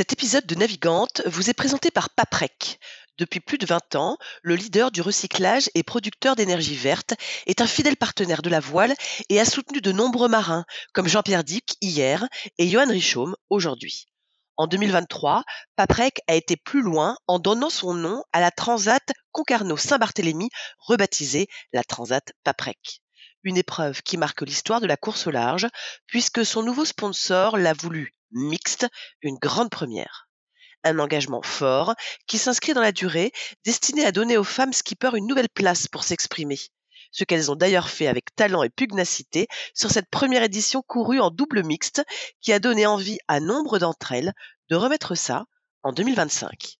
Cet épisode de Navigante vous est présenté par Paprec. Depuis plus de 20 ans, le leader du recyclage et producteur d'énergie verte est un fidèle partenaire de la voile et a soutenu de nombreux marins, comme Jean-Pierre Dick hier et Johan Richaume aujourd'hui. En 2023, Paprec a été plus loin en donnant son nom à la Transat Concarneau-Saint-Barthélemy, rebaptisée la Transat Paprec. Une épreuve qui marque l'histoire de la course au large, puisque son nouveau sponsor l'a voulu mixte, une grande première. Un engagement fort qui s'inscrit dans la durée, destiné à donner aux femmes skippers une nouvelle place pour s'exprimer. Ce qu'elles ont d'ailleurs fait avec talent et pugnacité sur cette première édition courue en double mixte qui a donné envie à nombre d'entre elles de remettre ça en 2025.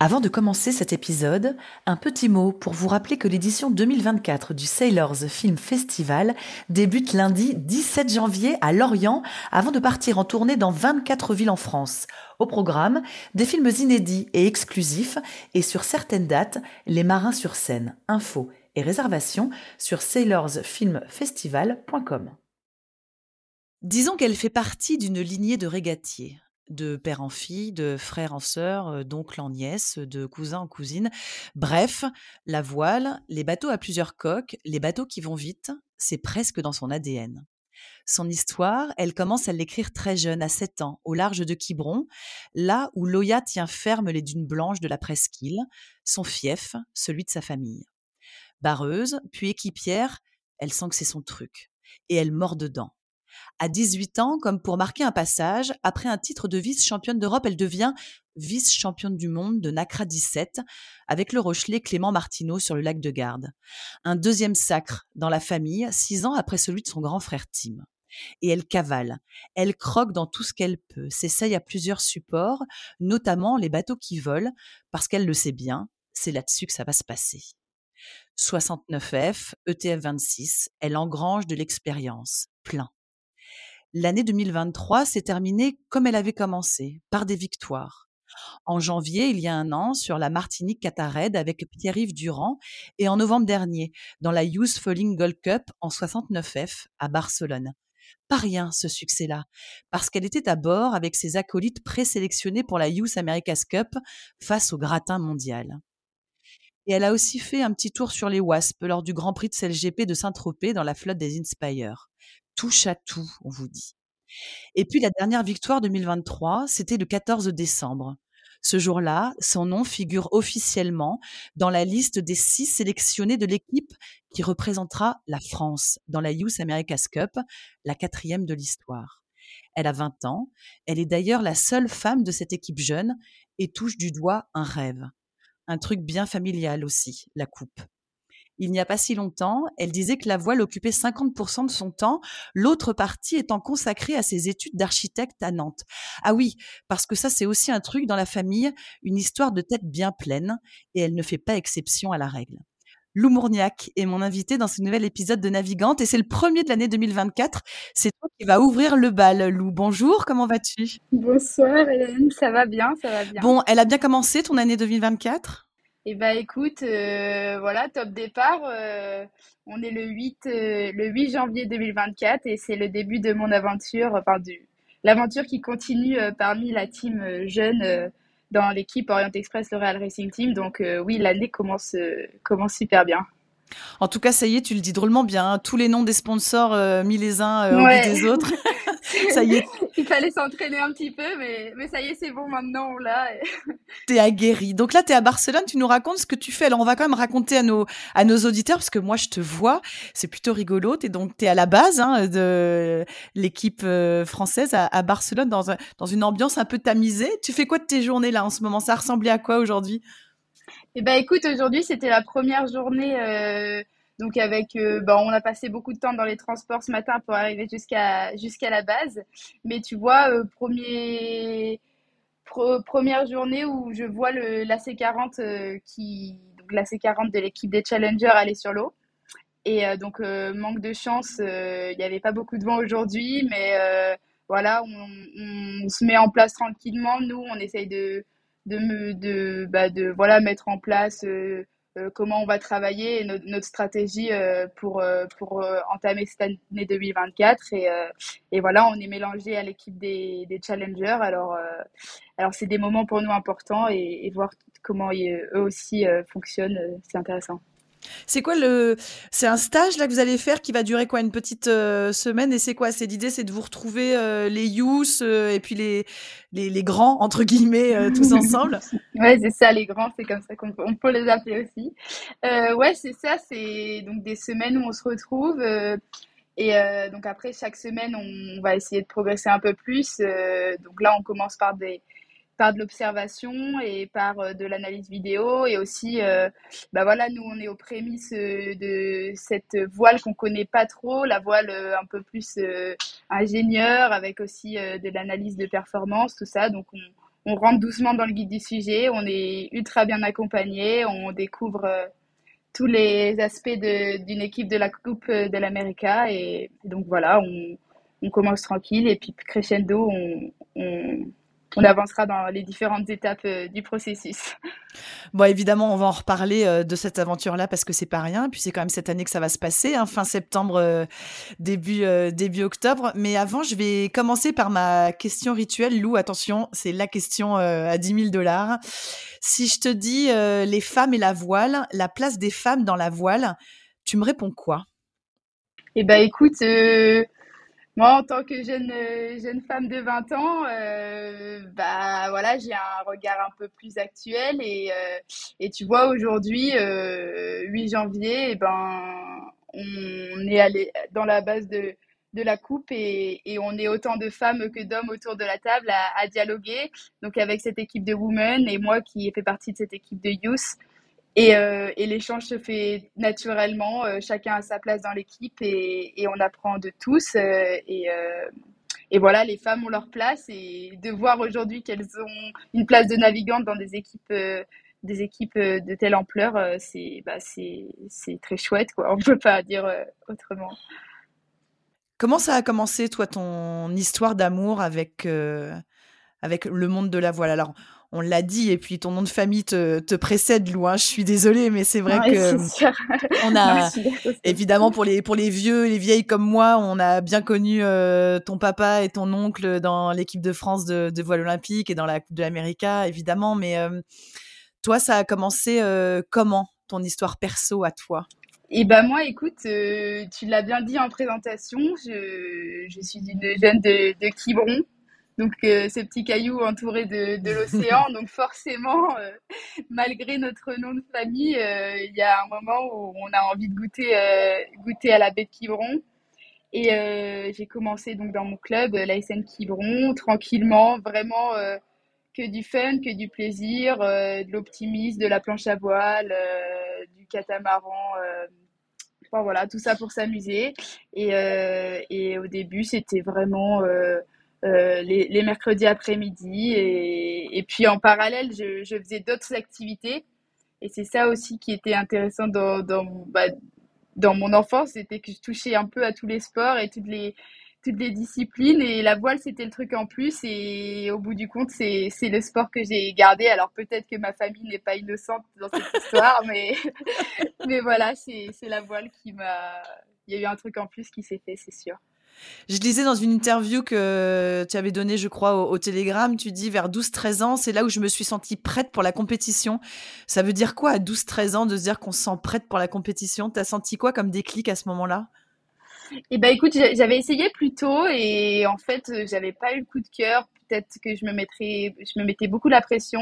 Avant de commencer cet épisode, un petit mot pour vous rappeler que l'édition 2024 du Sailors Film Festival débute lundi 17 janvier à Lorient avant de partir en tournée dans 24 villes en France. Au programme, des films inédits et exclusifs et sur certaines dates, les marins sur scène. Infos et réservations sur sailorsfilmfestival.com. Disons qu'elle fait partie d'une lignée de régatiers de père en fille, de frère en sœur, d'oncle en nièce, de cousin en cousine. Bref, la voile, les bateaux à plusieurs coques, les bateaux qui vont vite, c'est presque dans son ADN. Son histoire, elle commence à l'écrire très jeune, à 7 ans, au large de Quiberon, là où Loya tient ferme les dunes blanches de la presqu'île, son fief, celui de sa famille. Barreuse, puis équipière, elle sent que c'est son truc, et elle mord dedans. À 18 ans, comme pour marquer un passage, après un titre de vice-championne d'Europe, elle devient vice-championne du monde de NACRA 17 avec le Rochelet Clément Martineau sur le lac de Garde. Un deuxième sacre dans la famille, six ans après celui de son grand frère Tim. Et elle cavale, elle croque dans tout ce qu'elle peut, s'essaye à plusieurs supports, notamment les bateaux qui volent, parce qu'elle le sait bien, c'est là-dessus que ça va se passer. 69F, ETF 26, elle engrange de l'expérience, plein l'année 2023 s'est terminée comme elle avait commencé, par des victoires. En janvier, il y a un an, sur la Martinique Catared avec Pierre-Yves Durand, et en novembre dernier, dans la Youth Falling Gold Cup en 69F à Barcelone. Pas rien ce succès-là, parce qu'elle était à bord avec ses acolytes présélectionnés pour la Youth America's Cup face au gratin mondial. Et elle a aussi fait un petit tour sur les Wasps lors du Grand Prix de CLGP de Saint-Tropez dans la flotte des Inspire touche à tout, on vous dit. Et puis la dernière victoire 2023, c'était le 14 décembre. Ce jour-là, son nom figure officiellement dans la liste des six sélectionnés de l'équipe qui représentera la France dans la Youth America's Cup, la quatrième de l'histoire. Elle a 20 ans, elle est d'ailleurs la seule femme de cette équipe jeune et touche du doigt un rêve. Un truc bien familial aussi, la coupe il n'y a pas si longtemps, elle disait que la voile occupait 50% de son temps, l'autre partie étant consacrée à ses études d'architecte à Nantes. Ah oui, parce que ça c'est aussi un truc dans la famille, une histoire de tête bien pleine, et elle ne fait pas exception à la règle. Lou Mourniac est mon invité dans ce nouvel épisode de Navigante et c'est le premier de l'année 2024. C'est toi qui va ouvrir le bal. Lou, bonjour, comment vas-tu? Bonsoir Hélène, ça va bien, ça va bien. Bon, elle a bien commencé ton année 2024 eh ben écoute, euh, voilà, top départ. Euh, on est le 8, euh, le 8 janvier 2024 et c'est le début de mon aventure, enfin du, l'aventure qui continue parmi la team jeune dans l'équipe Orient Express L'Oréal Racing Team. Donc oui, l'année commence, commence super bien. En tout cas, ça y est, tu le dis drôlement bien. Hein. Tous les noms des sponsors mis les uns au bout des autres. ça y est. Il fallait s'entraîner un petit peu, mais, mais ça y est, c'est bon, maintenant l'a. T'es aguerri. Donc là, tu es à Barcelone, tu nous racontes ce que tu fais. Alors, on va quand même raconter à nos, à nos auditeurs, parce que moi, je te vois, c'est plutôt rigolo. Es donc, tu es à la base hein, de l'équipe euh, française à, à Barcelone, dans, un, dans une ambiance un peu tamisée. Tu fais quoi de tes journées là en ce moment? Ça ressemblait à quoi aujourd'hui? Eh ben, écoute, aujourd'hui, c'était la première journée. Euh donc avec, euh, bah, on a passé beaucoup de temps dans les transports ce matin pour arriver jusqu'à jusqu'à la base. Mais tu vois, euh, première journée où je vois le l'AC40 euh, qui, donc l'AC40 de l'équipe des Challengers aller sur l'eau. Et donc manque de chance, il n'y avait pas beaucoup de vent aujourd'hui, mais voilà, on, se met en place tranquillement. Nous, on essaye de de me de, bah, de voilà mettre en place euh, comment on va travailler et notre stratégie euh, pour, euh, entamer cette année 2024. Et, et voilà, on est mélangé à l'équipe des, challengers. Alors, c'est des moments pour nous importants et, et voir comment eux aussi fonctionnent, c'est intéressant. C'est quoi le. C'est un stage là que vous allez faire qui va durer quoi Une petite euh, semaine Et c'est quoi? C'est l'idée, c'est de vous retrouver euh, les youths euh, et puis les, les, les, grands, entre guillemets, tous ensemble Ouais, c'est ça, les grands, c'est comme ça qu'on peut, on peut les appeler aussi. ouais, c'est ça, c'est donc des semaines où on se retrouve. et donc après, chaque semaine, on, va essayer de progresser un peu plus. donc là, on commence par des par de l'observation et par euh, de l'analyse vidéo et aussi euh, bah voilà nous on est aux prémices euh, de cette voile qu'on connaît pas trop la voile un peu plus ingénieur avec aussi de l'analyse de performance tout ça. Donc on, on, rentre doucement dans le guide du sujet on est ultra bien accompagné on découvre tous les aspects d'une équipe de la Coupe de l'América et, donc voilà on, on commence tranquille et puis crescendo on on avancera dans les différentes étapes euh, du processus. Bon, évidemment, on va en reparler euh, de cette aventure-là parce que c'est pas rien. Puis c'est quand même cette année que ça va se passer, hein, fin septembre, euh, début, début octobre. Mais avant, je vais commencer par ma question rituelle. Lou, attention, c'est la question à 10 000 dollars. Si je te dis les femmes et la voile, la place des femmes dans la voile, tu me réponds quoi? Eh ben, écoute, moi, en tant que jeune, euh, jeune femme de 20 ans, euh, bah voilà, j'ai un regard un peu plus actuel et, euh, et tu vois aujourd'hui, 8 janvier, et eh ben on est allé dans la base de, de la coupe et, et, on est autant de femmes que d'hommes autour de la table à, à, dialoguer. Donc avec cette équipe de women et moi qui ai fait partie de cette équipe de youth, et, euh, et l'échange se fait naturellement, euh, chacun a sa place dans l'équipe et, on apprend de tous. Euh, et, voilà, les femmes ont leur place et de voir aujourd'hui qu'elles ont une place de navigante dans des équipes, des équipes de telle ampleur, c'est bah, très chouette. On ne peut pas dire autrement. Comment ça a commencé, toi, ton histoire d'amour avec, avec le monde de la voile? Alors, on l'a dit, et puis ton nom de famille te, précède, Lou. Hein, je suis désolée, mais c'est vrai que on a évidemment pour les pour les vieux, les vieilles comme moi, on a bien connu euh, ton papa et ton oncle dans l'équipe de France de, voile olympique et dans la Coupe de l'Amérique, évidemment. Mais euh, toi, ça a commencé euh, comment ton histoire perso à toi? Et eh ben moi, écoute, tu l'as bien dit en présentation, je, suis une jeune de, de Quiberon, donc euh, ces petits cailloux entourés de, de l'océan. donc forcément, euh, malgré notre nom de famille, euh, il y a un moment où on a envie de goûter, goûter à la baie de Quiberon. Et j'ai commencé donc dans mon club, l'ASN Quiberon, tranquillement, vraiment que du fun, que du plaisir, de l'optimisme, de la planche à voile, du catamaran. Enfin, voilà, tout ça pour s'amuser. Et, et, au début, c'était vraiment euh, les, les, mercredis après-midi. Et, et, puis en parallèle, je, je faisais d'autres activités. Et c'est ça aussi qui était intéressant dans, dans, bah, dans mon enfance, c'était que je touchais un peu à tous les sports et toutes les, toutes les disciplines. Et la voile, c'était le truc en plus. Et au bout du compte, c'est le sport que j'ai gardé. Alors peut-être que ma famille n'est pas innocente dans cette histoire, mais, mais voilà, c'est la voile qui m'a... Il y a eu un truc en plus qui s'est fait, c'est sûr. Je lisais dans une interview que tu avais donnée, je crois, au, Télégramme, tu dis vers 12-13 ans, c'est là où je me suis sentie prête pour la compétition. Ça veut dire quoi à 12-13 ans de se dire qu'on se sent prête pour la compétition? T'as senti quoi comme déclic à ce moment-là? Et ben écoute, j'avais essayé plus tôt et en fait, j'avais pas eu le coup de cœur. Peut-être que je me mettrais, je me mettais beaucoup la pression.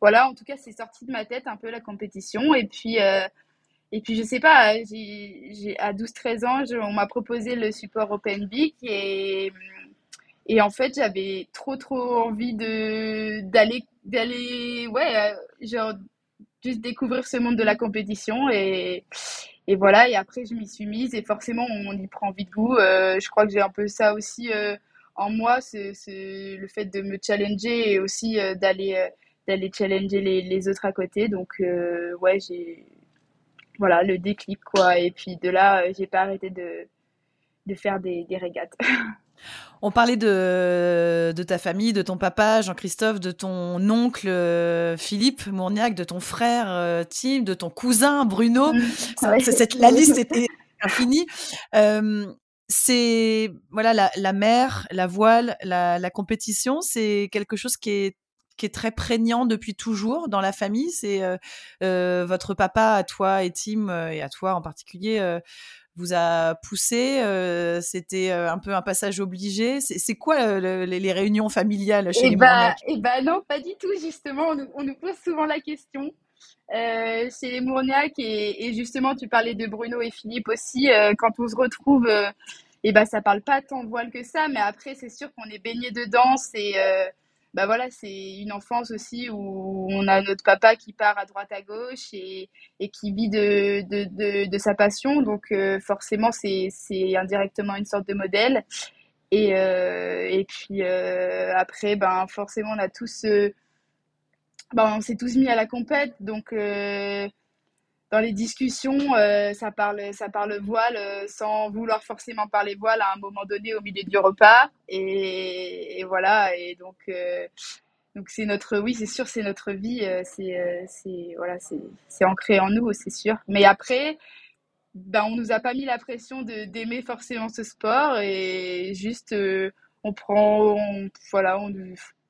voilà, en tout cas, c'est sorti de ma tête un peu la compétition. Et puis, et puis je sais pas, j'ai à 12-13 ans, on m'a proposé le support OpenVic et et en fait, j'avais trop trop envie d'aller d'aller ouais, genre juste découvrir ce monde de la compétition et et voilà, et après, je m'y suis mise et forcément, on y prend vite goût. Euh, je crois que j'ai un peu ça aussi euh, en moi, c'est le fait de me challenger et aussi euh, d'aller d'aller challenger les, les, autres à côté. Donc, ouais, j'ai voilà le déclic, quoi. Et puis de là, j'ai pas arrêté de, de faire des, des régates. On parlait de, de, ta famille, de ton papa Jean-Christophe, de ton oncle euh, Philippe Mourniac, de ton frère euh, Tim, de ton cousin Bruno. Mmh. la liste était infinie. Euh, c'est voilà la, la, mer, la voile, la, la compétition, c'est quelque chose qui est qui est très prégnant depuis toujours dans la famille. C'est votre papa à toi et Tim et à toi en particulier vous a poussé C'était un peu un passage obligé C'est quoi les, réunions familiales chez et les bah, Eh bah non, pas du tout, justement. On, nous pose souvent la question. Euh, chez les Mourniac, et, justement, tu parlais de Bruno et Philippe aussi, quand on se retrouve, et bah, ça parle pas tant de voile que ça, mais après, c'est sûr qu'on est baigné dedans. C'est bah voilà, c'est une enfance aussi où on a notre papa qui part à droite à gauche et, et qui vit de, de, de, sa passion. Donc euh, forcément, c'est indirectement une sorte de modèle. Et, euh, et puis euh, après, ben, forcément, on a tous... Ben, on s'est tous mis à la compète. Donc dans les discussions, euh, ça parle, ça parle voile euh, sans vouloir forcément parler voile à un moment donné au milieu du repas. Et, voilà. Et donc, euh, donc c'est notre, oui, c'est sûr, c'est notre vie. c'est, voilà, c'est, ancré en nous, c'est sûr. Mais après, ben, on nous a pas mis la pression d'aimer forcément ce sport et juste, on prend, voilà, on,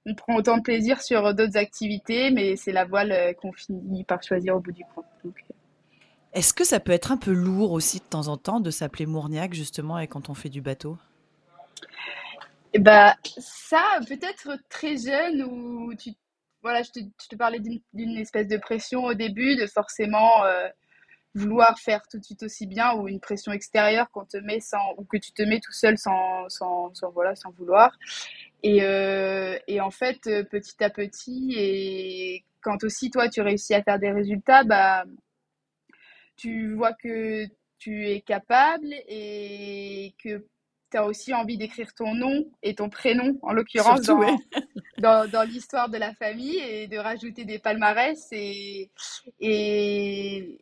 on prend autant de plaisir sur d'autres activités, mais c'est la voile qu'on finit par choisir au bout du compte. Est-ce que ça peut être un peu lourd aussi de temps en temps de s'appeler Mourniac justement et quand on fait du bateau? Bah, ça, peut-être très jeune ou tu voilà, je te, parlais d'une espèce de pression au début, de forcément euh, vouloir faire tout de suite aussi bien, ou une pression extérieure qu'on te met sans, ou que tu te mets tout seul sans, sans, voilà, sans vouloir. Et, euh, et en fait, petit à petit, et quand aussi toi tu réussis à faire des résultats, bah tu vois que tu es capable et que tu as aussi envie d'écrire ton nom et ton prénom, en l'occurrence, dans, dans, dans l'histoire de la famille et de rajouter des palmarès. Et, et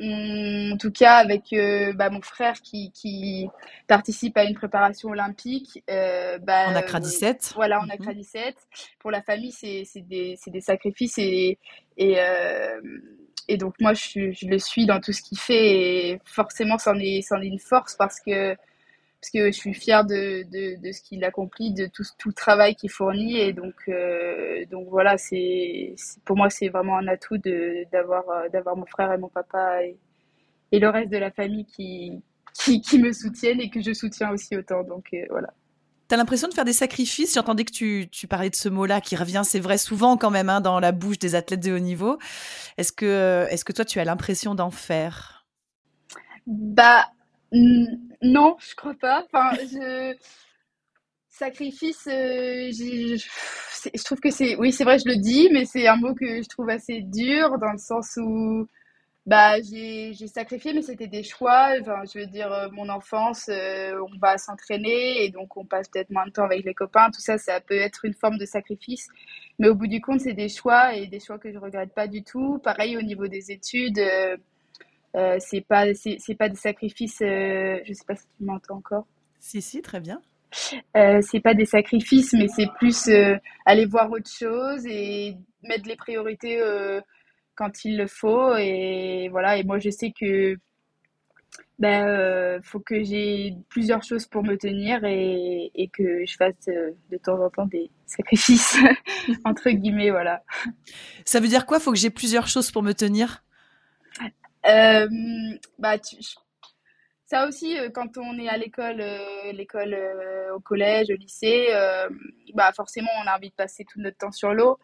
en tout cas, avec euh, bah, mon frère qui, qui, participe à une préparation olympique. Euh, bah, en Accra 17. voilà, en Accra 17. Pour la famille, c'est des, des, sacrifices et. et euh, et donc moi je, le suis dans tout ce qu'il fait et forcément c'en est, est une force parce que, parce que je suis fière de, de, de ce qu'il accomplit, de tout, tout le travail qu'il fournit et donc, euh, donc voilà, c'est, pour moi c'est vraiment un atout d'avoir, euh, d'avoir mon frère et mon papa et, et le reste de la famille qui, qui, qui, me soutiennent et que je soutiens aussi autant. Donc euh, voilà. T'as l'impression de faire des sacrifices? J'entendais que tu, tu, parlais de ce mot-là qui revient, c'est vrai, souvent quand même hein, dans la bouche des athlètes de haut niveau. Est-ce que, est que toi, tu as l'impression d'en faire? Bah, non, je crois pas. Enfin. Sacrifice, euh, je, je trouve que c'est. Oui, c'est vrai, je le dis, mais c'est un mot que je trouve assez dur dans le sens où bah, j'ai sacrifié, mais c'était des choix. Enfin, je veux dire, euh, mon enfance, euh, on va s'entraîner et donc on passe peut-être moins de temps avec les copains. Tout ça, ça peut être une forme de sacrifice. Mais au bout du compte, c'est des choix et des choix que je regrette pas du tout. Pareil au niveau des études, euh, euh c'est pas c'est pas des sacrifices. Euh, je sais pas si tu m'entends encore. Si si, très bien. Euh, c'est pas des sacrifices, mais c'est plus aller voir autre chose et mettre les priorités quand il le faut. Et voilà, et moi je sais que ben, euh, faut que j'ai plusieurs choses pour me tenir et, et que je fasse euh, de temps en temps des sacrifices, entre guillemets, voilà. Ça veut dire quoi Faut que j'ai plusieurs choses pour me tenir? Euh, bah, tu, ça aussi, quand on est à l'école, l'école au collège, au lycée, bah forcément, on a envie de passer tout notre temps sur l'eau.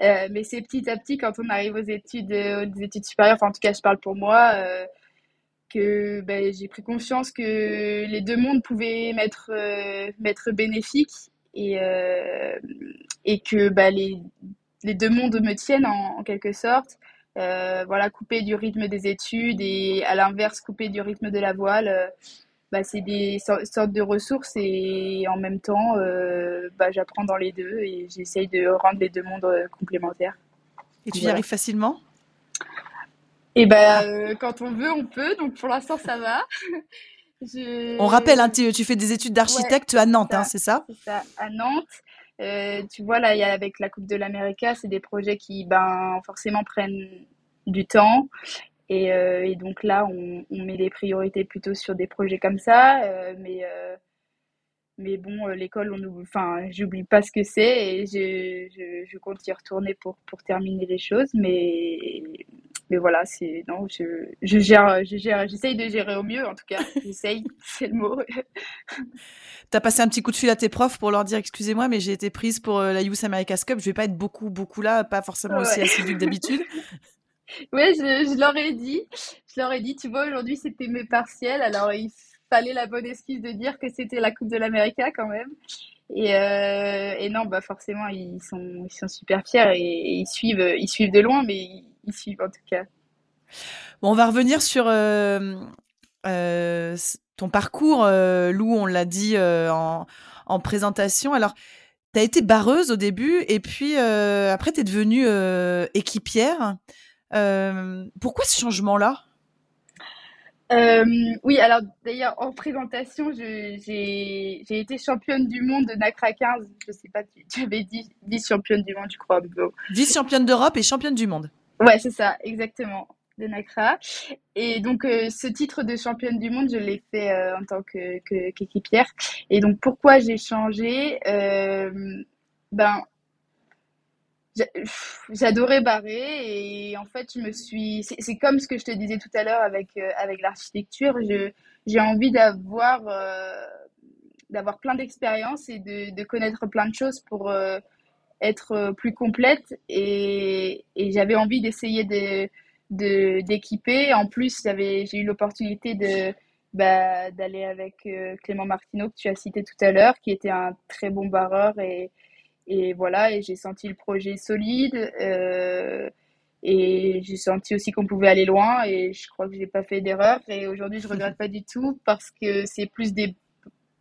Mais c'est petit à petit, quand on arrive aux études, aux études supérieures, enfin, en tout cas, je parle pour moi, que ben, j'ai pris conscience que les deux mondes pouvaient m'être m'être bénéfiques et, et que bah, les, les deux mondes me tiennent en quelque sorte. Euh, voilà, couper du rythme des études et à l'inverse, couper du rythme de la voile. Euh, bah, c'est des sortes de ressources et en même temps, euh, bah, j'apprends dans les deux et j'essaye de rendre les deux mondes complémentaires. Et tu y arrives facilement? Eh ben, quand on veut, on peut. Donc pour l'instant, ça va. On rappelle, hein, tu, fais des études d'architecte à Nantes, hein, c'est ça? C'est ça, à Nantes. tu vois, là, y a, avec la Coupe de l'Amérique, c'est des projets qui, ben, forcément, prennent du temps. Et, euh, et donc là, on, on, met les priorités plutôt sur des projets comme ça. Euh, mais, euh, mais bon, l'école, on enfin, j'oublie pas ce que c'est et je, je, je, compte y retourner pour, pour terminer les choses. Mais, mais voilà, c'est non, je, je gère, je gère, j'essaye de gérer au mieux en tout cas. J'essaye, c'est le mot. T'as passé un petit coup de fil à tes profs pour leur dire excusez-moi, mais j'ai été prise pour la Youth America's Cup. Je vais pas être beaucoup, beaucoup là, pas forcément aussi assidue que d'habitude. Ouais, je, je, leur ai dit. Je leur ai dit, tu vois, aujourd'hui, c'était mes partiels. Alors, il fallait la bonne excuse de dire que c'était la Coupe de l'Amérique quand même. Et, euh, et, non, bah forcément, ils sont, ils sont super fiers et, ils, suivent, ils suivent de loin, mais ils, suivent en tout cas. Bon, on va revenir sur euh, euh, ton parcours, Lou, on l'a dit en, en, présentation. Alors, tu as été barreuse au début et puis après, tu es devenue équipière. Euh, pourquoi ce changement-là? Euh, oui, alors d'ailleurs en présentation, j'ai été championne du monde de NACRA 15. Je sais pas, tu, avais dit vice-championne du monde, je crois. Vice-championne d'Europe et championne du monde. Ouais, c'est ça, exactement, de NACRA. Et donc euh, ce titre de championne du monde, je l'ai fait en tant qu'équipière. et donc pourquoi j'ai changé? Ben j'adorais barrer et en fait je me suis c'est comme ce que je te disais tout à l'heure avec euh, avec l'architecture. J'ai envie d'avoir euh, d'avoir plein d'expériences et de, de connaître plein de choses pour euh, être plus complète. Et, et j'avais envie d'essayer de d'équiper. En plus j'avais j'ai eu l'opportunité de bah, d'aller avec Clément Martineau que tu as cité tout à l'heure qui était un très bon barreur et voilà, et j'ai senti le projet solide. Euh, et j'ai senti aussi qu'on pouvait aller loin et je crois que j'ai pas fait d'erreur et aujourd'hui je regrette pas du tout parce que c'est plus des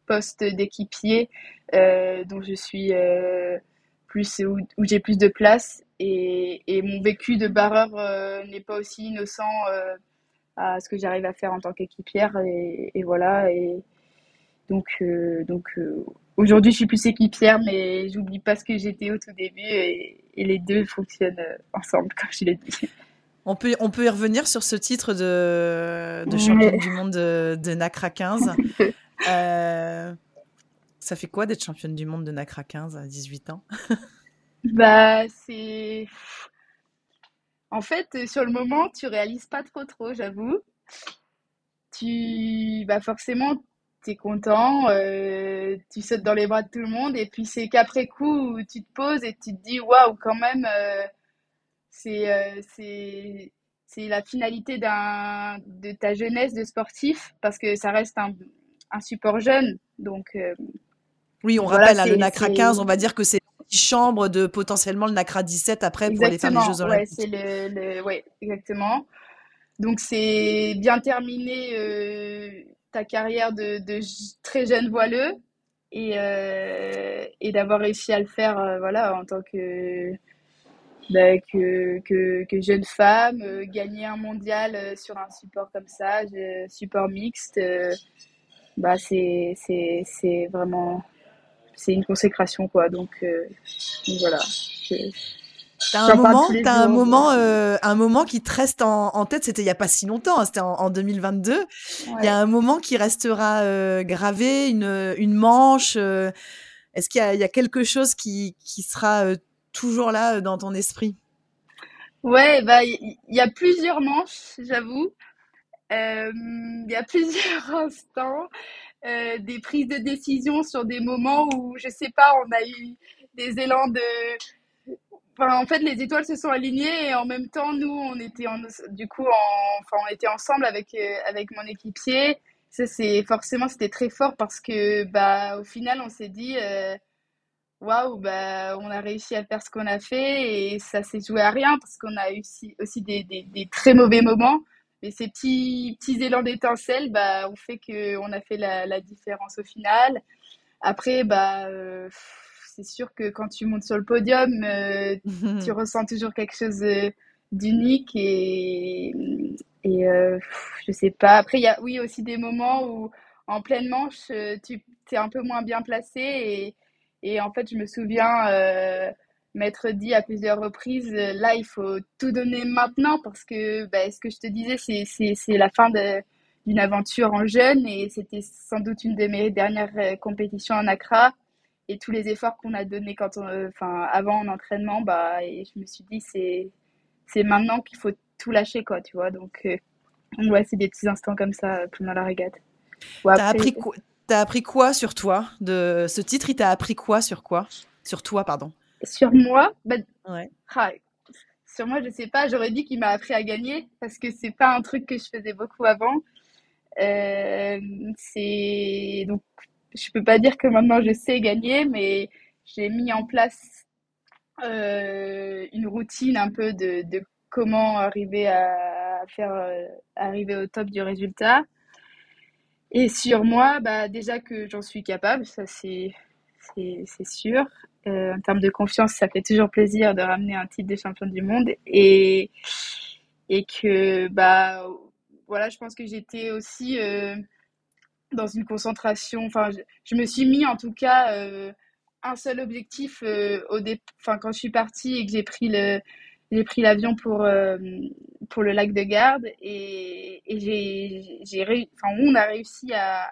postes d'équipier euh, dont je suis euh, plus où, où j'ai plus de place et, et, mon vécu de barreur n'est pas aussi innocent à ce que j'arrive à faire en tant qu'équipière et, et, voilà et donc donc Aujourd'hui, je suis plus équipière, mais j'oublie pas ce que j'étais au tout début et, les deux fonctionnent euh, ensemble, comme je l'ai dit. On peut, on peut y revenir sur ce titre de, de championne du monde de, de NACRA 15. euh, ça fait quoi d'être championne du monde de NACRA 15 à 18 ans? Bah, c'est. En fait, sur le moment, tu réalises pas trop, trop, j'avoue. Tu. Bah, forcément, content, euh, tu sautes dans les bras de tout le monde, et puis c'est qu'après coup, tu te poses et tu te dis, waouh, quand même, euh, c'est euh, c'est c'est la finalité d'un de ta jeunesse de sportif, parce que ça reste un, un support jeune. Donc, oui, on rappelle, hein, le NACRA 15, on va dire que c'est une chambre de potentiellement le NACRA 17 après pour les faire les Jeux Olympiques. Ouais, le, le, ouais, exactement. Donc c'est bien terminé carrière de, très jeune voileux et, euh, et d'avoir réussi à le faire euh, voilà, en tant que, bah, que, que, que, jeune femme, euh, gagner un mondial sur un support comme ça, support mixte, bah, c'est vraiment c'est une consécration quoi. Donc voilà T'as un moment, as un moment, euh, un moment qui te reste en, tête. C'était il y a pas si longtemps, hein, c'était en, 2022. Il y a un moment qui restera euh, gravé, une, une manche. Euh, est-ce qu'il y, y, a quelque chose qui, qui sera toujours là dans ton esprit? Ouais, bah il y, a plusieurs manches, j'avoue. il y a plusieurs instants, des prises de décision sur des moments où, je sais pas, on a eu des élans de, en fait, les étoiles se sont alignées et en même temps, nous, on était en, du coup, en, enfin, on était ensemble avec euh, avec mon équipier. Ça, c'est forcément, c'était très fort parce que, bah, au final, on s'est dit, euh, waouh, bah, on a réussi à faire ce qu'on a fait et ça s'est joué à rien parce qu'on a eu aussi, aussi des, des, très mauvais moments. Mais ces petits petits élans d'étincelle, bah, ont fait que on a fait la, la différence au final. Après, bah. Euh, c'est sûr que quand tu montes sur le podium, euh, tu ressens toujours quelque chose euh, d'unique et, et euh, je sais pas. Après, il y a oui aussi des moments où en pleine manche, tu es un peu moins bien placé et, et en fait, je me souviens m'être dit à plusieurs reprises, là, il faut tout donner maintenant parce que bah, ce que je te disais, c'est la fin d'une aventure en jeune et c'était sans doute une de mes dernières compétitions en Accra et tous les efforts qu'on a donnés quand on, enfin, avant en entraînement, bah, et je me suis dit, c'est, c'est maintenant qu'il faut tout lâcher, quoi, tu vois. Donc, euh, ouais, c'est des petits instants comme ça euh, pendant la régate. T'as appris, quoi, as appris quoi sur toi de ce titre? Il t'a appris quoi sur quoi? Sur toi, pardon. Sur moi? Bah, ouais. Ah, sur moi, je sais pas. J'aurais dit qu'il m'a appris à gagner parce que c'est pas un truc que je faisais beaucoup avant. Euh, c'est donc je peux pas dire que maintenant je sais gagner, mais j'ai mis en place euh, une routine un peu de, de comment arriver à faire euh, arriver au top du résultat. Et sur moi, bah, déjà que j'en suis capable, ça c'est c'est sûr. Euh, en termes de confiance, ça fait toujours plaisir de ramener un titre de champion du monde et et que bah voilà, je pense que j'étais aussi dans une concentration. Enfin, je, me suis mis en tout cas euh, un seul objectif euh, au enfin, quand je suis partie et que j'ai pris le j'ai pris l'avion pour euh, pour le lac de Garde et, et j'ai j'ai enfin on a réussi à,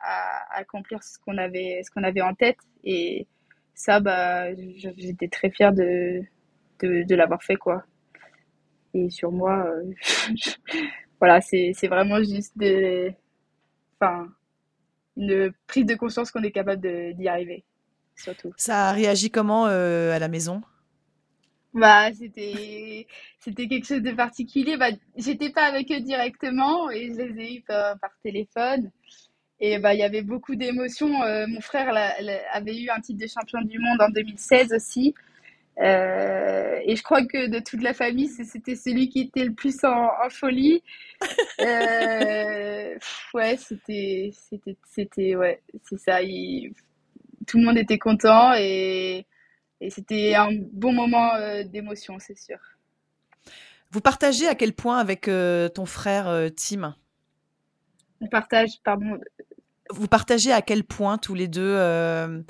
accomplir ce qu'on avait ce avait en tête et ça bah j'étais très fière de de, de l'avoir fait quoi et sur moi voilà c'est c'est vraiment juste de enfin une prise de conscience qu'on est capable d'y arriver, surtout. Ça a réagi comment euh, à la maison? Bah, c'était c'était quelque chose de particulier. Bah, j'étais pas avec eux directement et je les ai eus par, téléphone. Et bah, il y avait beaucoup d'émotions. Euh, mon frère avait eu un titre de champion du monde en 2016 aussi. Euh, et je crois que de toute la famille, c'était celui qui était le plus en, folie. Euh, ouais, c'était, c'était, c'était, ouais, c'est ça. tout le monde était content et, et c'était un bon moment euh, d'émotion, c'est sûr. Vous partagez à quel point avec ton frère Tim? On partage, pardon. Vous partagez à quel point tous les deux euh,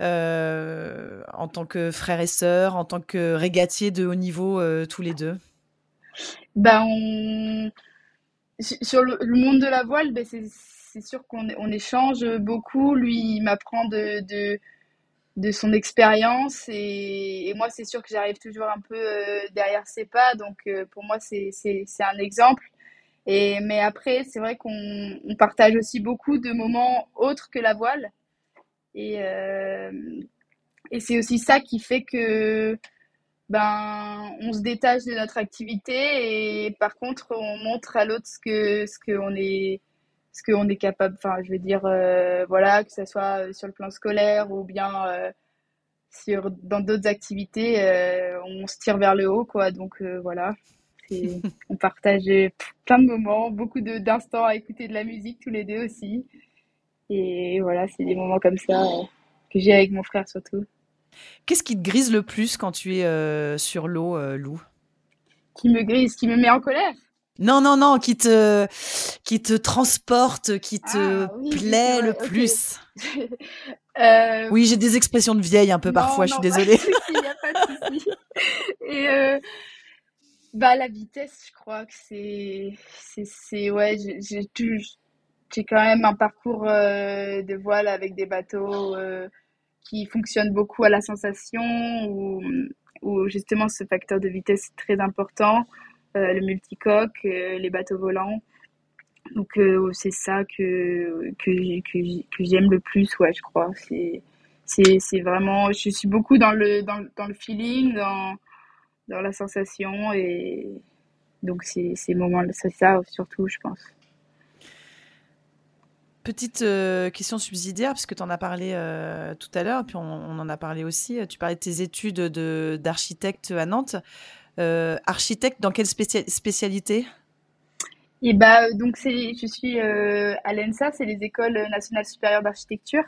en tant que frères et sœurs, en tant que régatiers de haut niveau euh, tous les deux? Ben. Sur le, monde de la voile, ben c'est sûr qu'on on échange beaucoup. Lui, il m'apprend de, de, de, son expérience et, moi, c'est sûr que j'arrive toujours un peu euh, derrière ses pas. Donc, pour moi, c'est un exemple. Et, mais après, c'est vrai qu'on partage aussi beaucoup de moments autres que la voile. Et, euh, et c'est aussi ça qui fait que ben, on se détache de notre activité et par contre, on montre à l'autre ce que ce qu'on est ce qu'on est capable. Enfin, je veux dire, euh, voilà, que ce soit sur le plan scolaire ou bien euh, sur dans d'autres activités, on se tire vers le haut, quoi. Donc voilà, on partage plein de moments, beaucoup d'instants à écouter de la musique tous les deux aussi. Et voilà, c'est des moments comme ça euh, que j'ai avec mon frère surtout. Qu'est-ce qui te grise le plus quand tu es euh, sur l'eau, euh, Lou? Qui me grise, qui me met en colère? Non, non, non, qui te, qui te transporte, qui te ah plaît le plus? Oui, j'ai des expressions de vieille un peu parfois, je suis désolée. Il n'y a pas de souci. Et bah, la vitesse, je crois que c'est. c'est ouais, j'ai j'ai quand même un parcours euh, de voile avec des bateaux euh, qui fonctionnent beaucoup à la sensation, où, où justement ce facteur de vitesse est très important, euh, le multicoque, les bateaux volants. Donc c'est ça que, que, que j'aime le plus, ouais, je crois. C'est vraiment, je suis beaucoup dans le, dans, dans le feeling, dans, dans la sensation et donc c'est ça surtout, je pense. Petite euh, question subsidiaire, puisque tu en as parlé euh, tout à l'heure, puis on, en a parlé aussi. Tu parlais de tes études d'architecte à Nantes. Euh, architecte dans quelle spécialité? Et eh bah, donc je suis à l'ENSA, c'est les écoles nationales supérieures d'architecture.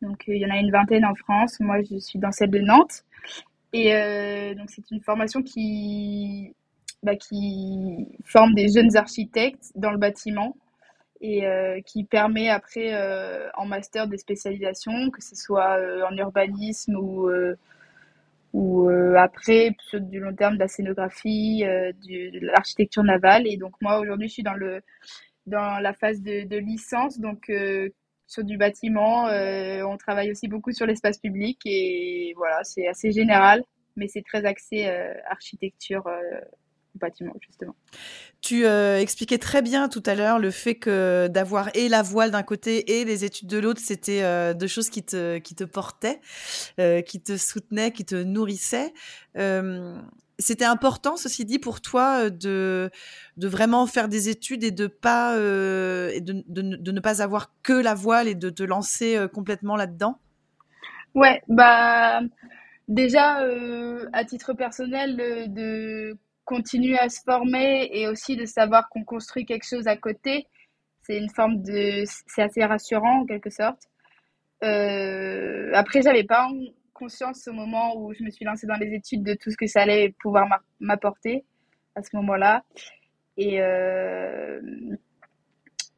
Donc il y en a une vingtaine en France. Moi, je suis dans celle de Nantes. Et donc c'est une formation qui, bah, qui forme des jeunes architectes dans le bâtiment et euh, qui permet après euh, en master des spécialisations, que ce soit euh, en urbanisme ou, ou après sur du long terme de la scénographie, de l'architecture navale. Et donc moi aujourd'hui je suis dans, le, dans la phase de, de licence, donc sur du bâtiment. on travaille aussi beaucoup sur l'espace public et voilà, c'est assez général, mais c'est très axé architecture bâtiment, justement. Tu euh, expliquais très bien tout à l'heure le fait que d'avoir et la voile d'un côté et les études de l'autre, c'était euh, deux choses qui te, qui te portaient, euh, qui te soutenaient, qui te nourrissaient. c'était important, ceci dit, pour toi de, de vraiment faire des études et de, pas, et de, de, ne pas avoir que la voile et de te lancer complètement là-dedans? Ouais, bah déjà à titre personnel de continuer à se former et aussi de savoir qu'on construit quelque chose à côté, c'est une forme de, c'est assez rassurant en quelque sorte. Euh, après, j'avais pas conscience au moment où je me suis lancée dans les études de tout ce que ça allait pouvoir m'apporter à ce moment-là. Et, euh,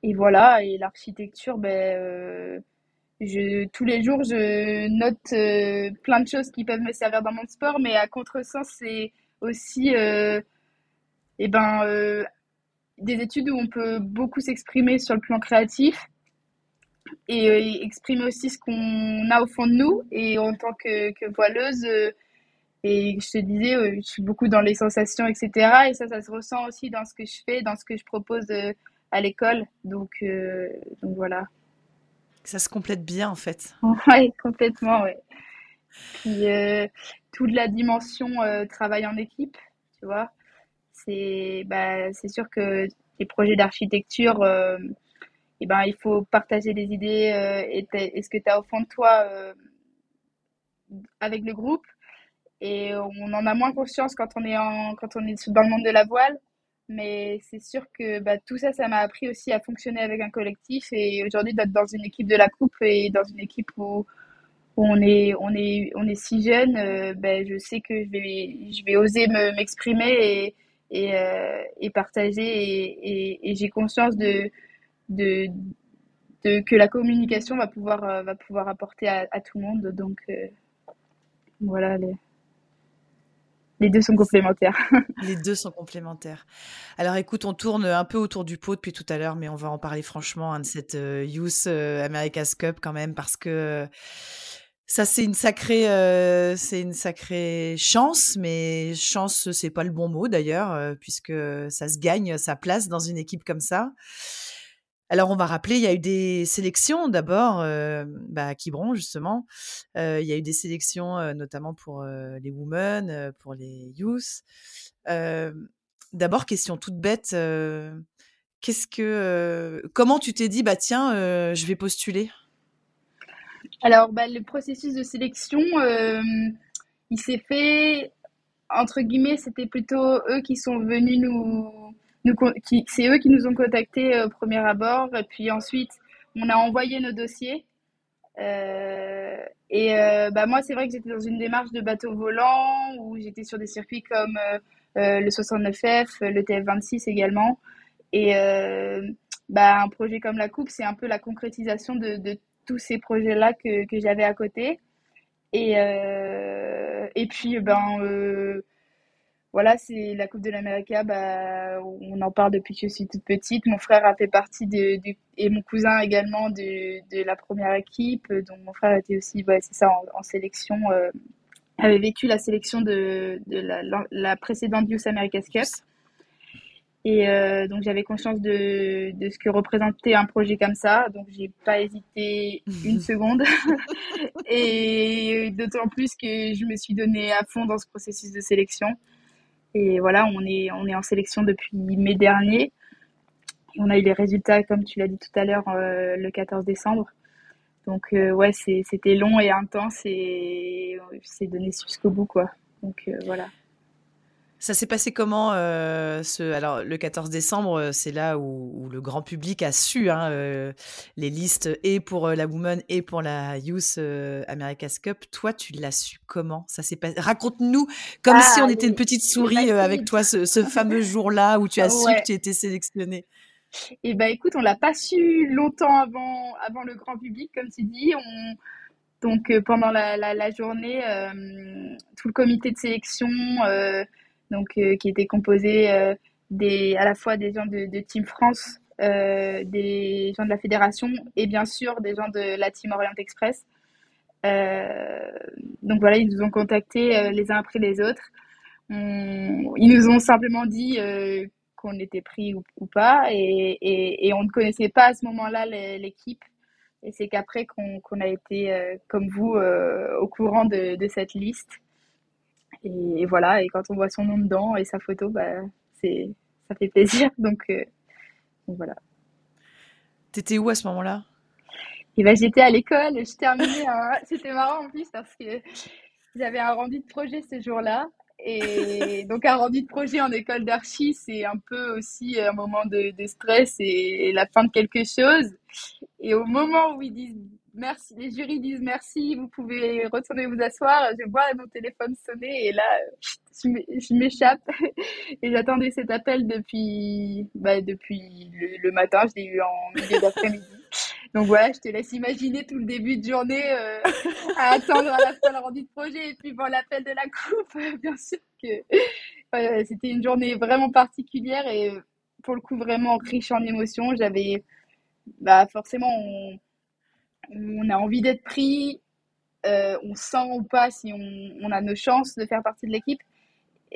et voilà, et l'architecture, ben, euh, je, tous les jours, je note euh, plein de choses qui peuvent me servir dans mon sport, mais à contresens, c'est aussi euh, eh ben, euh, des études où on peut beaucoup s'exprimer sur le plan créatif et, euh, exprimer aussi ce qu'on a au fond de nous. Et en tant que, que voileuse, et je te disais, je suis beaucoup dans les sensations, etc. Et ça, ça se ressent aussi dans ce que je fais, dans ce que je propose à l'école. Donc, donc voilà. Ça se complète bien en fait. Oui, complètement, oui. Puis toute la dimension euh, travail en équipe, tu vois. C'est bah, sûr que les projets d'architecture, euh, eh ben, il faut partager des idées euh, et, et, ce que tu as au fond de toi avec le groupe. Et on en a moins conscience quand on est, en, quand on est dans le monde de la voile. Mais c'est sûr que bah, tout ça, ça m'a appris aussi à fonctionner avec un collectif. Et aujourd'hui, d'être dans une équipe de la coupe et dans une équipe où on est, si jeune, euh, ben, je sais que je vais, oser m'exprimer et, et, euh, partager et, j'ai conscience que la communication va pouvoir, euh, apporter à, tout le monde. Donc voilà, les, les deux sont complémentaires. les deux sont complémentaires. Alors écoute, on tourne un peu autour du pot depuis tout à l'heure, mais on va en parler franchement hein, de cette Youth America's Cup quand même parce que ça, c'est une sacrée, euh, c'est chance, mais chance, c'est pas le bon mot d'ailleurs, euh, puisque ça se gagne sa place dans une équipe comme ça. Alors, on va rappeler, il y a eu des sélections d'abord, euh, bah, à Quiberon justement. il y a eu des sélections notamment pour les women, pour les youth. d'abord, question toute bête. Qu'est-ce que, comment tu t'es dit, bah tiens, je vais postuler? Alors, bah, le processus de sélection, euh, il s'est fait, entre guillemets, c'était plutôt eux qui sont venus nous... nous c'est eux qui nous ont contactés euh, au premier abord. Et puis ensuite, on a envoyé nos dossiers. Euh, et bah, moi, c'est vrai que j'étais dans une démarche de bateau volant, où j'étais sur des circuits comme le 69F, le TF26 également. Et bah, un projet comme la Coupe, c'est un peu la concrétisation de, de tous ces projets-là que, que j'avais à côté. Et, euh, et puis, ben, euh, voilà, c'est la Coupe de l'Amérique. Bah, on en parle depuis que je suis toute petite. Mon frère a fait partie de, et mon cousin également de, de, la première équipe. Donc, mon frère était aussi, ouais, c'est ça, en, sélection, euh, avait vécu la sélection de, de la, la, précédente Youth America's Cup. Et euh, donc j'avais conscience de, de ce que représentait un projet comme ça, donc j'ai pas hésité une seconde. et d'autant plus que je me suis donnée à fond dans ce processus de sélection. Et voilà, on est, on est en sélection depuis mai dernier. Et on a eu les résultats, comme tu l'as dit tout à l'heure, euh, le 14 décembre. Donc euh, ouais, c'était long et intense et c'est donné jusqu'au bout quoi. Donc euh, voilà. Ça s'est passé comment euh, ce... Alors, le 14 décembre, euh, c'est là où, le grand public a su hein, euh, les listes et pour la Woman et pour la Youth America's Cup. Toi, tu l'as su comment? Ça s'est passé Raconte-nous, comme ah, si on était une petite souris avec toi, ce, fameux jour-là où tu as su que tu étais sélectionnée. Eh ben, écoute, on l'a pas su longtemps avant, avant le grand public, comme tu dis. On... Donc, pendant la, la journée, tout le comité de sélection donc euh, qui était composé euh, des, à la fois des gens de, Team France, euh, des gens de la fédération et bien sûr des gens de la Team Orient Express. donc voilà, ils nous ont contactés les uns après les autres. ils nous ont simplement dit qu'on était pris ou, pas et, et, on ne connaissait pas à ce moment-là l'équipe. Et c'est qu'après qu'on a été, comme vous, au courant de, cette liste. Et, voilà, et quand on voit son nom dedans et sa photo, bah, c'est, ça fait plaisir. Donc, euh, donc voilà. T'étais où à ce moment-là? Et ben, J'étais à l'école, je terminais. C'était marrant en plus parce que j'avais un rendu de projet ce jour-là. Et donc, un rendu de projet en école d'archi, c'est un peu aussi un moment de, de stress et, la fin de quelque chose. Et au moment où ils disent merci, les jurys disent merci, vous pouvez retourner vous asseoir. Je vois mon téléphone sonner et là, je m'échappe. Et j'attendais cet appel depuis, bah, depuis le, matin. Je l'ai eu en milieu d'après-midi. Donc voilà, je te laisse imaginer tout le début de journée euh, à attendre à la fois le rendu de projet et puis voir l'appel de la coupe. Bien sûr que c'était une journée vraiment particulière et pour le coup vraiment riche en émotions. J'avais, bah forcément, on, on a envie d'être pris, euh, on sent ou pas si on, a nos chances de faire partie de l'équipe.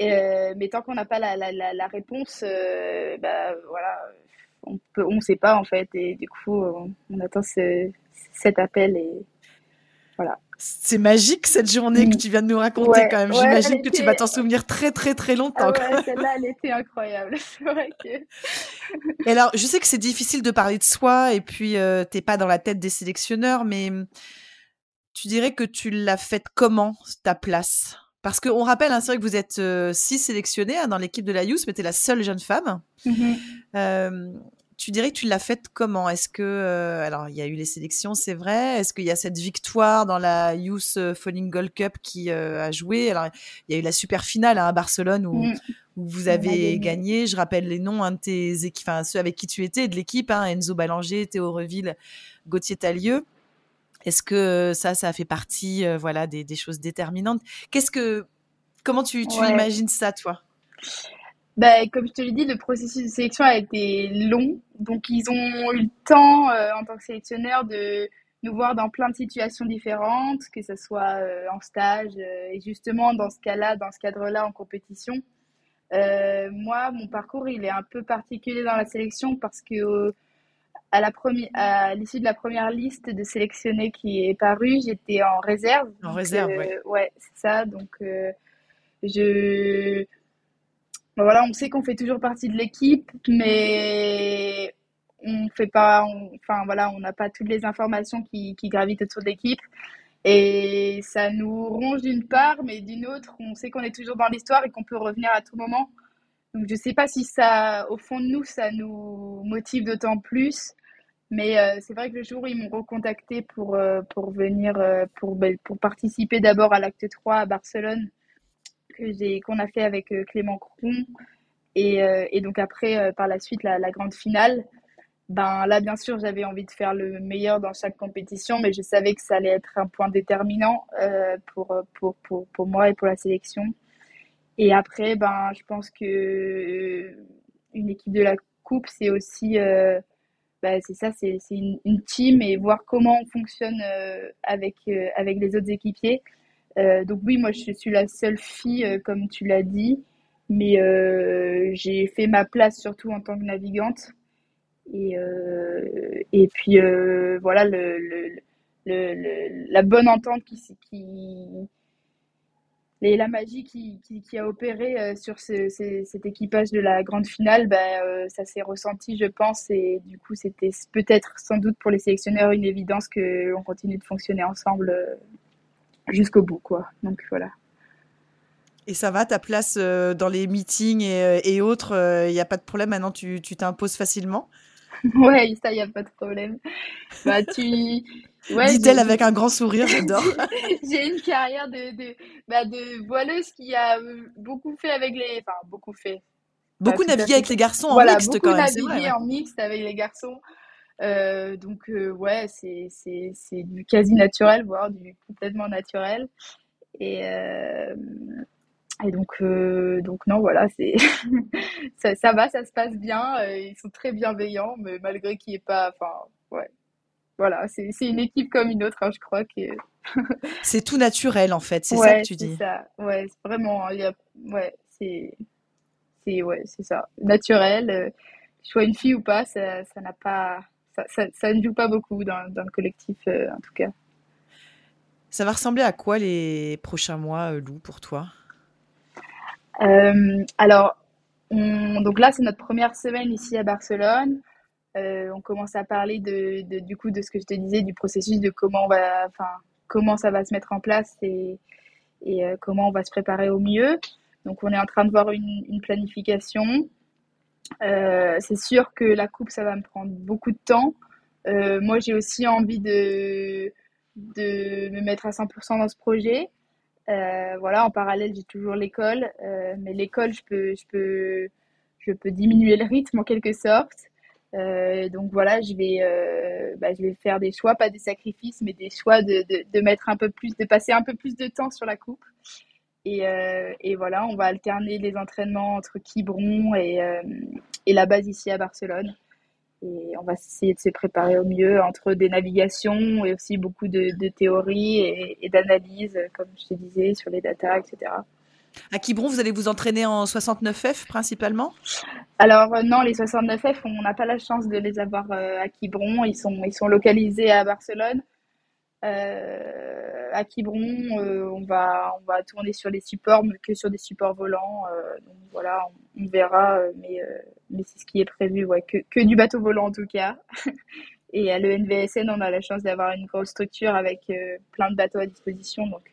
Euh, mais tant qu'on n'a pas la, réponse, euh, bah, voilà, on peut, on sait pas en fait. Et du coup, on, attend cet appel et voilà. C'est magique cette journée que tu viens de nous raconter quand même. J'imagine que tu vas t'en souvenir très très très longtemps. Ah celle-là, elle était incroyable. Vrai et alors, je sais que c'est difficile de parler de soi et puis tu euh, t'es pas dans la tête des sélectionneurs, mais hum, tu dirais que tu l'as faite comment ta place? Parce qu'on rappelle, hein, c'est vrai que vous êtes euh, six sélectionnés hein, dans l'équipe de la Youth, mais tu es la seule jeune femme. Mm tu dirais que tu l'as faite comment? Est-ce que, euh, alors il y a eu les sélections, c'est vrai. Est-ce qu'il y a cette victoire dans la Youth euh, Falling Gold Cup qui euh, a joué? Alors il y a eu la super finale hein, à Barcelone où, mm. vous avez gagné. Je rappelle les noms hein, de tes équipes, enfin ceux avec qui tu étais de l'équipe hein, Enzo Ballanger, Théo Reville, Gauthier Talieu. Est-ce que ça, ça a fait partie, voilà, des, choses déterminantes? Qu'est-ce que, comment tu, tu imagines ça, toi? Bah, comme je te l'ai dit, le processus de sélection a été long. Donc, ils ont eu le temps, euh, en tant que sélectionneurs, de nous voir dans plein de situations différentes, que ce soit euh, en stage euh, et justement dans ce cas-là, dans ce cadre-là, en compétition. moi, mon parcours, il est un peu particulier dans la sélection parce que à la première, à l'issue de la première liste de sélectionnés qui est parue, j'étais en réserve. En réserve, oui. Ouais, c'est ça. Donc, je voilà, on sait qu'on fait toujours partie de l'équipe, mais on fait pas, enfin voilà, on n'a pas toutes les informations qui, qui gravitent autour de l'équipe. Et ça nous ronge d'une part, mais d'une autre, on sait qu'on est toujours dans l'histoire et qu'on peut revenir à tout moment. Donc je sais pas si ça, au fond de nous, ça nous motive d'autant plus. Mais euh, c'est vrai que le jour où ils m'ont recontacté pour, euh, pour venir, euh, pour, ben, pour participer d'abord à l'acte 3 à Barcelone, que j'ai qu'on a fait avec euh, Clément Cron. Et, euh, et donc après euh, par la suite la, grande finale ben là bien sûr j'avais envie de faire le meilleur dans chaque compétition mais je savais que ça allait être un point déterminant pour, pour, pour, pour, moi et pour la sélection. Et après ben je pense que une équipe de la coupe c'est aussi ben, c'est ça c'est une, une, team et voir comment on fonctionne avec avec les autres équipiers euh, donc oui, moi je suis la seule fille, euh, comme tu l'as dit. Mais j'ai fait ma place surtout en tant que navigante. Et, et puis voilà, le, le, le, la bonne entente qui, qui, et la magie qui, qui, a opéré euh, sur ce, cet équipage de la grande finale, ben, euh, ça s'est ressenti, je pense. Et du coup, c'était peut-être sans doute pour les sélectionneurs une évidence qu'on continue de fonctionner ensemble euh, jusqu'au bout. Quoi. Donc voilà. Et ça va, ta place dans les meetings et, et autres, il n'y a pas de problème. Maintenant, tu t'imposes facilement? Ouais, ça, il n'y a pas de problème. Bah, tu Ouais, Dit-elle avec un grand sourire, j'adore. j'ai une carrière de, de, bah, de voileuse qui a beaucoup fait avec les. Enfin, beaucoup fait. Beaucoup navigué avec les garçons en mixte quand même. Beaucoup navigué en mixte avec les garçons. Euh, donc, euh, ouais, c'est, c'est, c'est du quasi naturel, voire du complètement naturel. Et, euh, et donc, donc, non, voilà, c'est ça, ça va, ça se passe bien. ils sont très bienveillants, mais malgré qu'il n'y ait pas. Enfin, ouais voilà, c'est une équipe comme une autre, hein, je crois. que c'est tout naturel, en fait, c'est ça que tu dis. c'est ça, ouais, vraiment, il y a, ouais, c'est ouais, ça, naturel. Euh, soit une fille ou pas, ça n'a pas, ça, ça, ça, ne joue pas beaucoup dans, dans le collectif, euh, en tout cas. Ça va ressembler à quoi les prochains mois, euh, Lou, pour toi? Alors, donc là, c'est notre première semaine ici à Barcelone. Euh, on commence à parler de, du coup de ce que je te disais du processus de comment on va, enfin comment ça va se mettre en place et, et euh, comment on va se préparer au mieux. Donc on est en train de voir une, planification. Euh, c'est sûr que la coupe ça va me prendre beaucoup de temps. moi j'ai aussi envie de de me mettre à 100% dans ce projet. voilà, en parallèle j'ai toujours l'école, mais l'école je peux je peux je peux diminuer le rythme en quelque sorte. Euh, donc voilà, je vais, euh, bah, je vais faire des choix, pas des sacrifices, mais des choix de, de, de, mettre un peu plus, de passer un peu plus de temps sur la coupe. Et, euh, et voilà, on va alterner les entraînements entre Quiberon et, euh, et la base ici à Barcelone. Et on va essayer de se préparer au mieux entre des navigations et aussi beaucoup de, de théorie et, et d'analyse, comme je te disais, sur les data, etc. À Quiberon, vous allez vous entraîner en 69F principalement? Alors euh, non, les 69F, on n'a pas la chance de les avoir à Quiberon. Ils sont, ils sont localisés à Barcelone. Euh, à Quiberon, on, va, on va tourner sur les supports, mais que sur des supports volants. donc voilà, on, verra, mais, mais c'est ce qui est prévu, ouais, que, que du bateau volant en tout cas. Et à l'ENVSN, on a la chance d'avoir une grosse structure avec plein de bateaux à disposition. Donc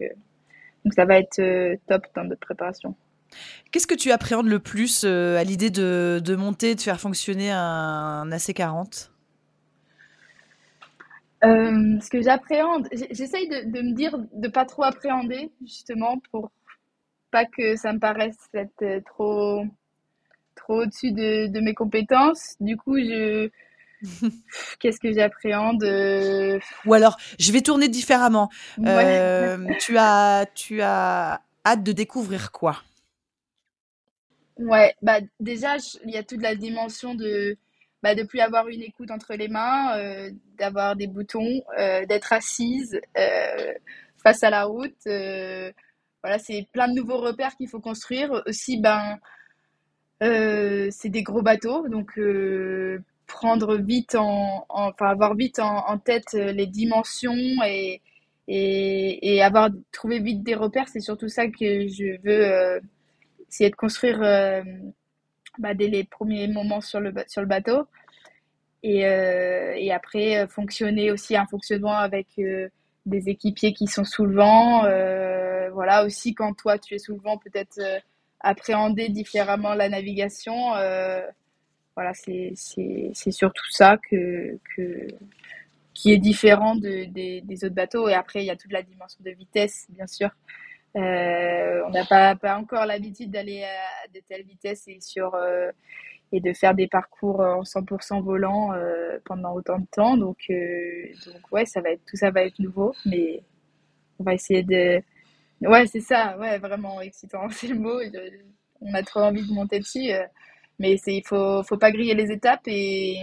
donc ça va être euh, top dans notre préparation. Qu'est-ce que tu appréhendes le plus euh, à l'idée de, de, monter, de faire fonctionner un, AC40 euh, Ce que j'appréhende, j'essaye de, de, me dire de pas trop appréhender, justement, pour pas que ça me paraisse être trop, trop au-dessus de, de, mes compétences. Du coup, je, Qu'est-ce que j'appréhende euh, Ou alors, je vais tourner différemment. Euh, tu, as, tu as hâte de découvrir quoi? Ouais, bah déjà, il y a toute la dimension de bah, de plus avoir une écoute entre les mains, euh, d'avoir des boutons, d'être assise face à la route. voilà, c'est plein de nouveaux repères qu'il faut construire. Aussi, ben, c'est des gros bateaux, donc prendre vite en, enfin avoir vite en, tête euh, les dimensions et, et, avoir trouvé vite des repères, c'est surtout ça que je veux euh, essayer de construire euh, bah, dès les premiers moments sur le, sur le bateau. Et, et après, fonctionner aussi un fonctionnement avec des équipiers qui sont sous le vent. voilà, aussi quand toi tu es sous le vent, peut-être appréhender différemment la navigation voilà, c'est surtout ça que, que, qui est différent de, des, des autres bateaux. Et après, il y a toute la dimension de vitesse, bien sûr. Euh, on n'a pas, encore l'habitude d'aller à de telles vitesses et, sur, euh, et de faire des parcours en 100% volant euh, pendant autant de temps. Donc, donc ouais, ça va être, tout ça va être nouveau, mais on va essayer de. Ouais, c'est ça, ouais, vraiment excitant, c'est le mot. on a trop envie de monter dessus. Mais il faut, faut pas griller les étapes et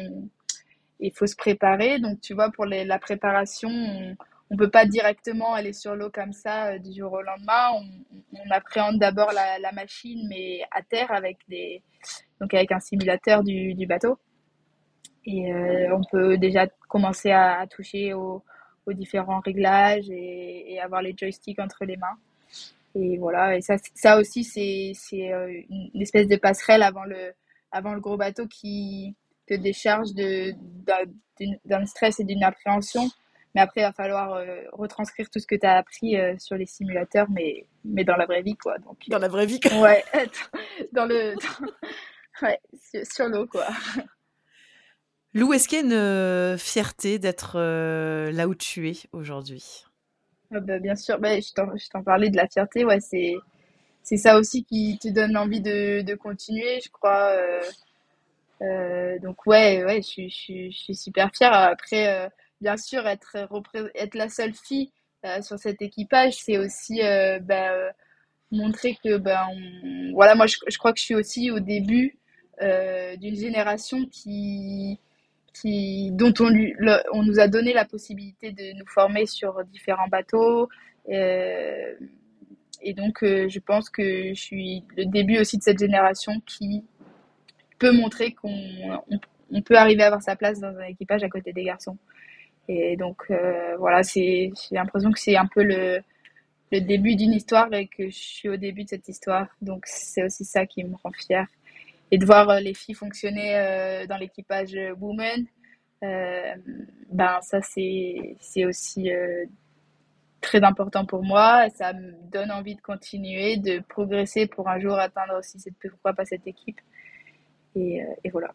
il faut se préparer. Donc, tu vois, pour la préparation, on peut pas directement aller sur l'eau comme ça du jour au lendemain. On, appréhende d'abord la, machine, mais à terre avec des, donc avec un simulateur du, bateau. Et on peut déjà commencer à, toucher aux, différents réglages et, avoir les joysticks entre les mains. Et voilà, et ça, ça aussi, c'est une espèce de passerelle avant le, avant le gros bateau qui te décharge d'un stress et d'une appréhension. Mais après, il va falloir euh, retranscrire tout ce que tu as appris euh, sur les simulateurs, mais, mais dans la vraie vie, quoi. Donc, dans la vraie vie, quoi. Ouais, dans le, ouais, sur, l'eau, quoi. Lou, est-ce qu'il y a une euh, fierté d'être là où tu es aujourd'hui? Ah bah, Bien sûr, bah, je t'en parlais de la fierté, ouais, c'est c'est ça aussi qui te donne envie de, de continuer, je crois. Euh, euh, donc ouais, ouais, je, je, je, suis super fière. Après, euh, bien sûr, être, être la seule fille sur cet équipage, c'est aussi bah, montrer que, ben, voilà, moi, je, je, crois que je suis aussi au début d'une génération qui, qui, dont on, lui, on nous a donné la possibilité de nous former sur différents bateaux. Euh, et donc, euh, je pense que je suis le début aussi de cette génération qui peut montrer qu'on on, peut arriver à avoir sa place dans un équipage à côté des garçons. Et donc, euh, voilà, j'ai l'impression que c'est un peu le, le début d'une histoire et que je suis au début de cette histoire. Donc, c'est aussi ça qui me rend fière. Et de voir euh, les filles fonctionner dans l'équipage Women, ben, ça, c'est, c'est aussi très important pour moi. Ça me donne envie de continuer, de progresser pour un jour atteindre aussi cette, pourquoi pas cette équipe. Et, euh, voilà.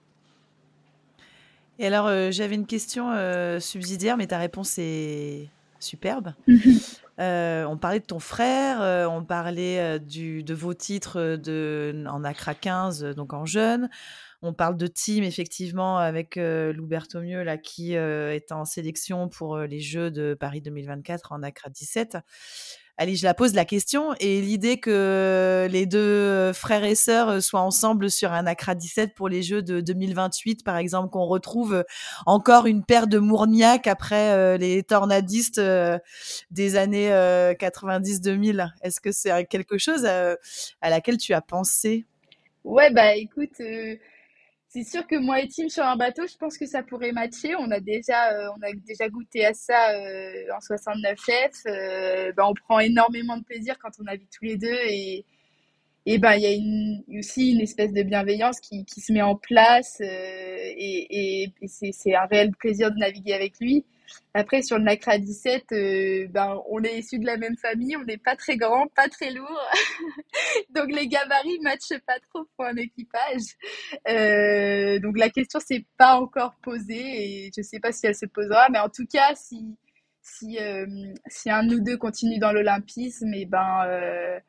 Et alors, euh, j'avais une question euh, subsidiaire, mais ta réponse est superbe. on parlait de ton frère, on parlait du, de vos titres de, en ACRA 15, donc en jeune. On parle de team, effectivement, avec euh, Lou là, qui euh, est en sélection pour euh, les Jeux de Paris 2024 en ACRA 17. Allez, je la pose la question. Et l'idée que les deux frères et sœurs soient ensemble sur un ACRA 17 pour les Jeux de 2028, par exemple, qu'on retrouve encore une paire de Mourniac après les tornadistes des années 90-2000. Est-ce que c'est quelque chose à, laquelle tu as pensé? Ouais, bah écoute, c'est sûr que moi et Tim sur un bateau, je pense que ça pourrait matcher. On a déjà, euh, on a déjà goûté à ça euh, en 69F. Euh, ben, on prend énormément de plaisir quand on habite tous les deux et et ben il y a aussi une espèce de bienveillance qui, se met en place et, c'est un réel plaisir de naviguer avec lui. Après, sur le NACRA 17, euh, ben, on est issu de la même famille, on n'est pas très grand, pas très lourd. donc, les gabarits ne matchent pas trop pour un équipage. Euh, donc, la question s'est pas encore posée et je ne sais pas si elle se posera. Mais en tout cas, si, si, euh, si un ou deux continue dans l'olympisme, et eh ben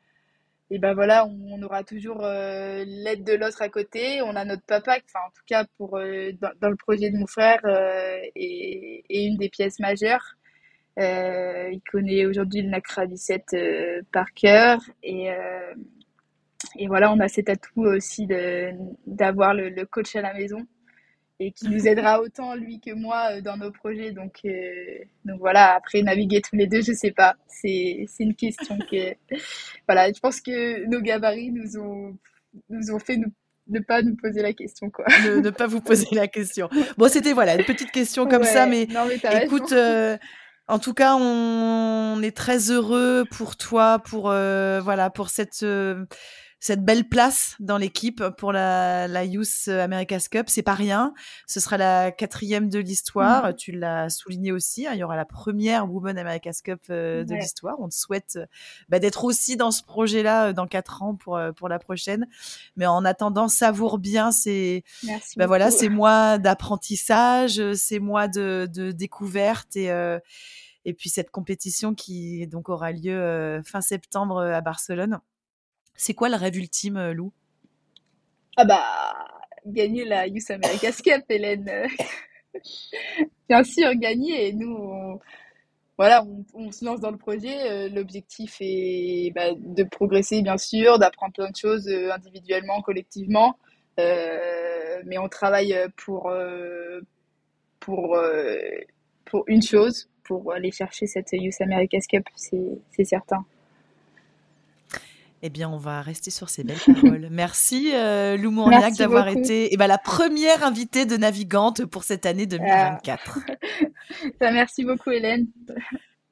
et ben voilà, on, aura toujours euh, l'aide de l'autre à côté. On a notre papa, enfin en tout cas pour euh, dans, le projet de mon frère, euh, et, et, une des pièces majeures. il connaît aujourd'hui le NACRA 17 par cœur et et voilà, on a cet atout aussi d'avoir le, le, coach à la maison et qui nous aidera autant lui que moi euh, dans nos projets. Donc, euh, donc voilà, après naviguer tous les deux, je sais pas. C'est une question que voilà, je pense que nos gabarits nous ont nous ont fait nous ne pas nous poser la question quoi. Ne, pas vous poser la question. Bon, c'était voilà une petite question comme ça, mais, écoute. Euh, en tout cas, on, est très heureux pour toi, pour voilà, pour cette cette belle place dans l'équipe pour la, la Youth America's Cup. C'est pas rien. Ce sera la quatrième de l'histoire. Mmh. Tu l'as souligné aussi. Hein. il y aura la première Women America's Cup euh, de l'histoire. On te souhaite euh, bah, d'être aussi dans ce projet-là euh, dans quatre ans pour pour la prochaine. Mais en attendant, savoure bien ces bah, voilà ces mois d'apprentissage, ces mois de, de découverte et et puis cette compétition qui donc aura lieu fin septembre à Barcelone. C'est quoi le rêve ultime, euh, Lou? Ah bah, gagner la Youth America's Cup, Hélène. Bien sûr, gagner. Et nous, on, voilà, on, se lance dans le projet. Euh, l'objectif est bah, de progresser, bien sûr, d'apprendre plein de choses euh, individuellement, collectivement. mais on travaille pour, pour, pour une chose, pour aller chercher cette US America's Cup, c'est certain. Eh bien, on va rester sur ces belles paroles. Merci euh, Lou Mourniac d'avoir été eh ben, la première invitée de Navigante pour cette année 2024. Ah. merci beaucoup Hélène.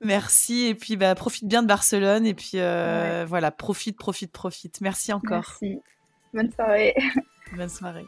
Merci et puis bah, profite bien de Barcelone et puis euh, voilà, profite, profite, profite. Merci encore. Merci. Bonne soirée. Bonne soirée.